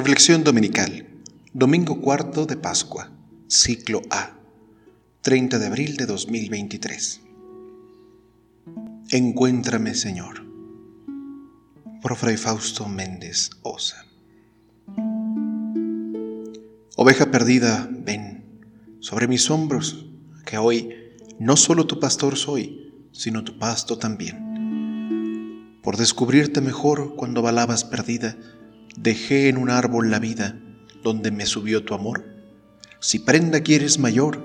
Reflexión Dominical, Domingo Cuarto de Pascua, Ciclo A, 30 de abril de 2023. Encuéntrame, Señor. Por Fray Fausto Méndez Osa. Oveja perdida, ven sobre mis hombros, que hoy no solo tu pastor soy, sino tu pasto también. Por descubrirte mejor cuando balabas perdida, dejé en un árbol la vida donde me subió tu amor. Si prenda quieres mayor,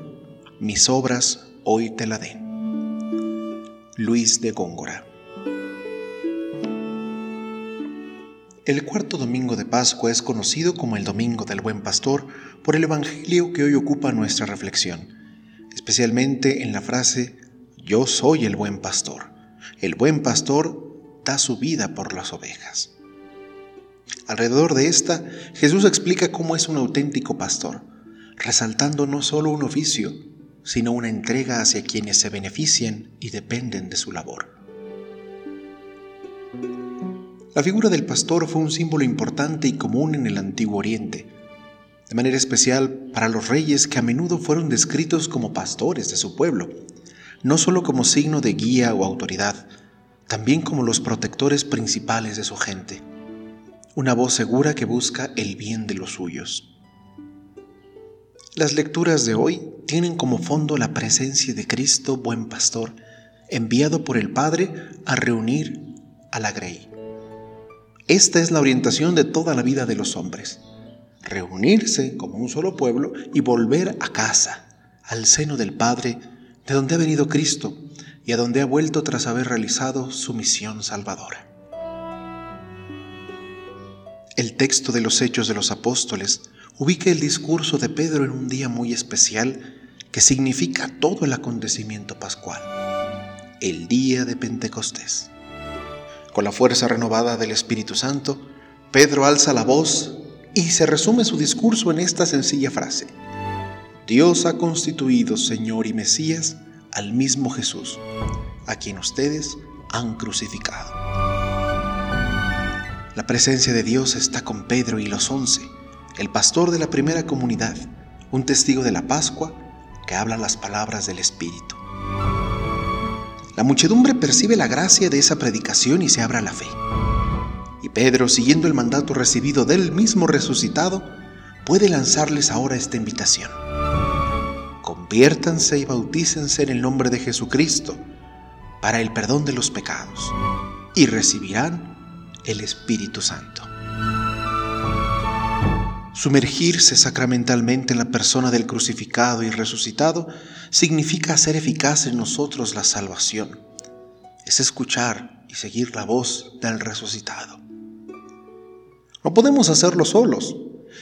mis obras hoy te la den. Luis de Góngora. El cuarto domingo de Pascua es conocido como el Domingo del Buen Pastor por el Evangelio que hoy ocupa nuestra reflexión, especialmente en la frase Yo soy el buen pastor. El buen pastor da su vida por las ovejas. Alrededor de esta, Jesús explica cómo es un auténtico pastor, resaltando no solo un oficio, sino una entrega hacia quienes se benefician y dependen de su labor. La figura del pastor fue un símbolo importante y común en el Antiguo Oriente, de manera especial para los reyes que a menudo fueron descritos como pastores de su pueblo, no solo como signo de guía o autoridad, también como los protectores principales de su gente, una voz segura que busca el bien de los suyos. Las lecturas de hoy tienen como fondo la presencia de Cristo, buen pastor, enviado por el Padre a reunir a la grey. Esta es la orientación de toda la vida de los hombres, reunirse como un solo pueblo y volver a casa, al seno del Padre, de donde ha venido Cristo y a donde ha vuelto tras haber realizado su misión salvadora. El texto de los Hechos de los Apóstoles ubica el discurso de Pedro en un día muy especial que significa todo el acontecimiento pascual, el día de Pentecostés. Con la fuerza renovada del Espíritu Santo, Pedro alza la voz y se resume su discurso en esta sencilla frase. Dios ha constituido Señor y Mesías al mismo Jesús, a quien ustedes han crucificado. La presencia de Dios está con Pedro y los once el pastor de la primera comunidad, un testigo de la Pascua que habla las palabras del Espíritu. La muchedumbre percibe la gracia de esa predicación y se abre a la fe. Y Pedro, siguiendo el mandato recibido del mismo resucitado, puede lanzarles ahora esta invitación. Conviértanse y bautícense en el nombre de Jesucristo para el perdón de los pecados y recibirán el Espíritu Santo. Sumergirse sacramentalmente en la persona del crucificado y resucitado significa hacer eficaz en nosotros la salvación. Es escuchar y seguir la voz del resucitado. No podemos hacerlo solos.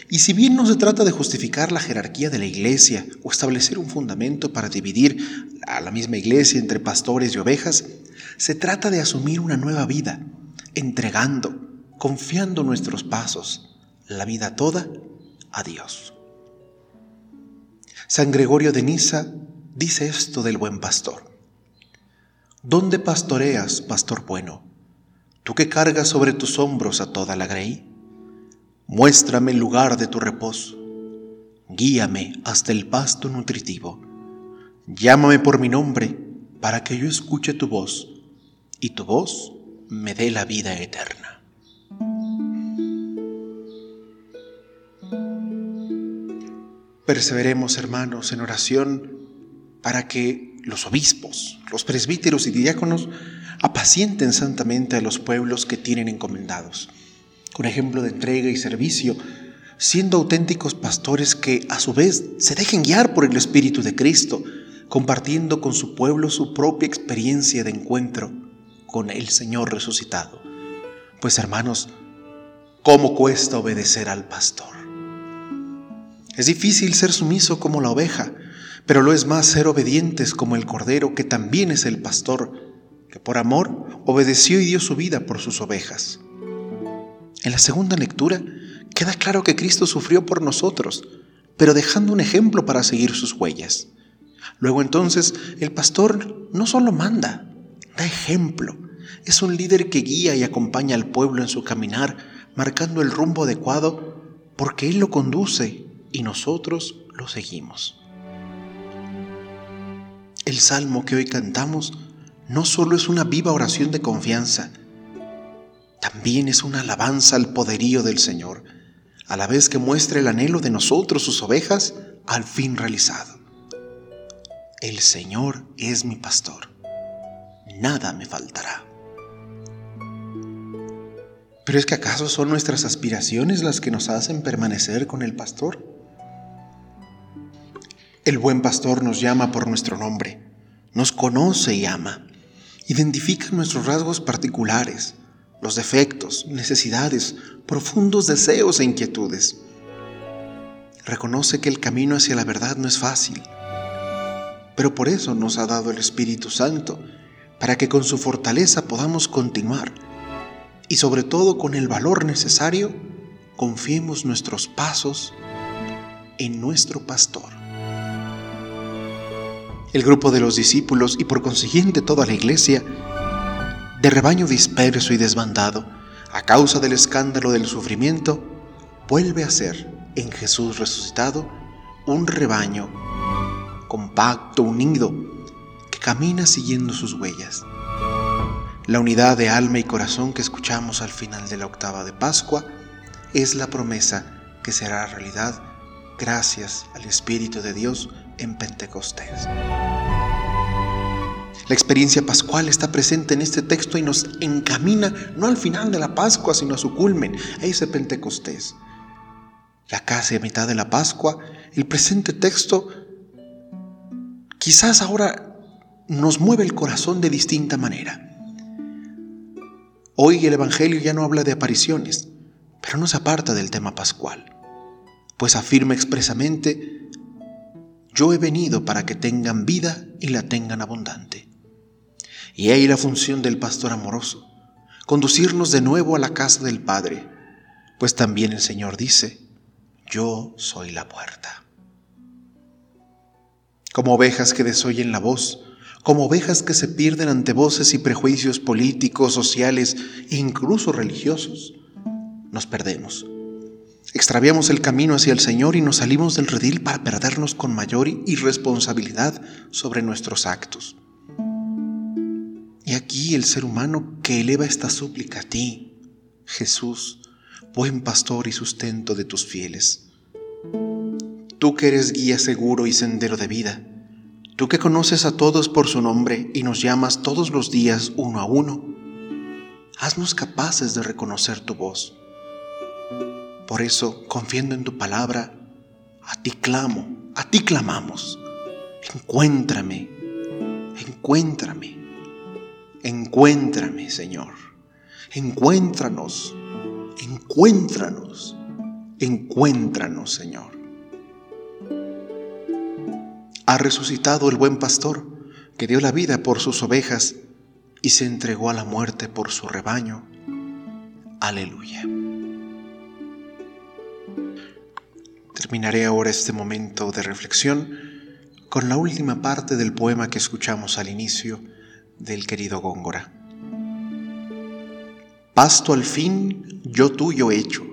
Y si bien no se trata de justificar la jerarquía de la iglesia o establecer un fundamento para dividir a la misma iglesia entre pastores y ovejas, se trata de asumir una nueva vida, entregando, confiando nuestros pasos, la vida toda a Dios. San Gregorio de Niza dice esto del buen pastor. ¿Dónde pastoreas, pastor bueno? Tú que cargas sobre tus hombros a toda la grey. Muéstrame el lugar de tu reposo. Guíame hasta el pasto nutritivo. Llámame por mi nombre para que yo escuche tu voz y tu voz me dé la vida eterna. Perseveremos, hermanos, en oración para que los obispos, los presbíteros y diáconos apacienten santamente a los pueblos que tienen encomendados, con ejemplo de entrega y servicio, siendo auténticos pastores que a su vez se dejen guiar por el Espíritu de Cristo, compartiendo con su pueblo su propia experiencia de encuentro con el Señor resucitado. Pues hermanos, ¿cómo cuesta obedecer al pastor? Es difícil ser sumiso como la oveja, pero lo es más ser obedientes como el cordero, que también es el pastor, que por amor obedeció y dio su vida por sus ovejas. En la segunda lectura queda claro que Cristo sufrió por nosotros, pero dejando un ejemplo para seguir sus huellas. Luego entonces el pastor no solo manda, da ejemplo. Es un líder que guía y acompaña al pueblo en su caminar, marcando el rumbo adecuado porque Él lo conduce y nosotros lo seguimos. El salmo que hoy cantamos no solo es una viva oración de confianza, también es una alabanza al poderío del Señor, a la vez que muestra el anhelo de nosotros, sus ovejas, al fin realizado. El Señor es mi pastor, nada me faltará. Pero es que acaso son nuestras aspiraciones las que nos hacen permanecer con el pastor? El buen pastor nos llama por nuestro nombre, nos conoce y ama, identifica nuestros rasgos particulares, los defectos, necesidades, profundos deseos e inquietudes. Reconoce que el camino hacia la verdad no es fácil, pero por eso nos ha dado el Espíritu Santo, para que con su fortaleza podamos continuar y sobre todo con el valor necesario, confiemos nuestros pasos en nuestro pastor. El grupo de los discípulos y por consiguiente toda la iglesia de rebaño disperso y desbandado, a causa del escándalo del sufrimiento, vuelve a ser, en Jesús resucitado, un rebaño compacto, unido, camina siguiendo sus huellas. La unidad de alma y corazón que escuchamos al final de la octava de Pascua es la promesa que será realidad gracias al Espíritu de Dios en Pentecostés. La experiencia pascual está presente en este texto y nos encamina no al final de la Pascua, sino a su culmen, a ese Pentecostés. Ya casi mitad de la Pascua, el presente texto quizás ahora nos mueve el corazón de distinta manera. Hoy el Evangelio ya no habla de apariciones, pero no se aparta del tema pascual, pues afirma expresamente, yo he venido para que tengan vida y la tengan abundante. Y ahí la función del pastor amoroso, conducirnos de nuevo a la casa del Padre, pues también el Señor dice, yo soy la puerta. Como ovejas que desoyen la voz, como ovejas que se pierden ante voces y prejuicios políticos, sociales e incluso religiosos, nos perdemos. Extraviamos el camino hacia el Señor y nos salimos del redil para perdernos con mayor irresponsabilidad sobre nuestros actos. Y aquí el ser humano que eleva esta súplica a ti, Jesús, buen pastor y sustento de tus fieles. Tú que eres guía seguro y sendero de vida, tú que conoces a todos por su nombre y nos llamas todos los días uno a uno, haznos capaces de reconocer tu voz. Por eso, confiando en tu palabra, a ti clamo, a ti clamamos. Encuéntrame, encuéntrame. Encuéntrame, Señor. Encuéntranos. Encuéntranos. Encuéntranos, Señor. Ha resucitado el buen pastor que dio la vida por sus ovejas y se entregó a la muerte por su rebaño. Aleluya. Terminaré ahora este momento de reflexión con la última parte del poema que escuchamos al inicio del querido Góngora. Pasto al fin yo tuyo hecho,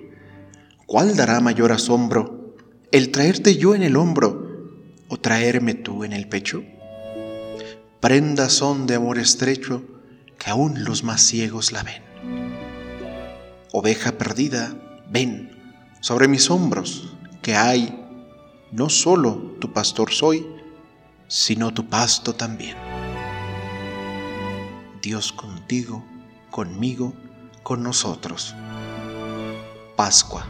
¿cuál dará mayor asombro, el traerte yo en el hombro o traerme tú en el pecho? Prendas son de amor estrecho que aún los más ciegos la ven. Oveja perdida, ven sobre mis hombros, que hay, no solo tu pastor soy, sino tu pasto también. Dios contigo, conmigo, con nosotros. Pascua,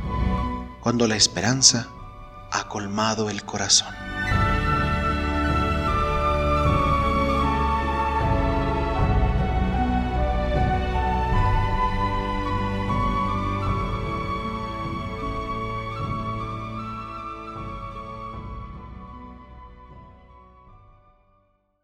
cuando la esperanza ha colmado el corazón.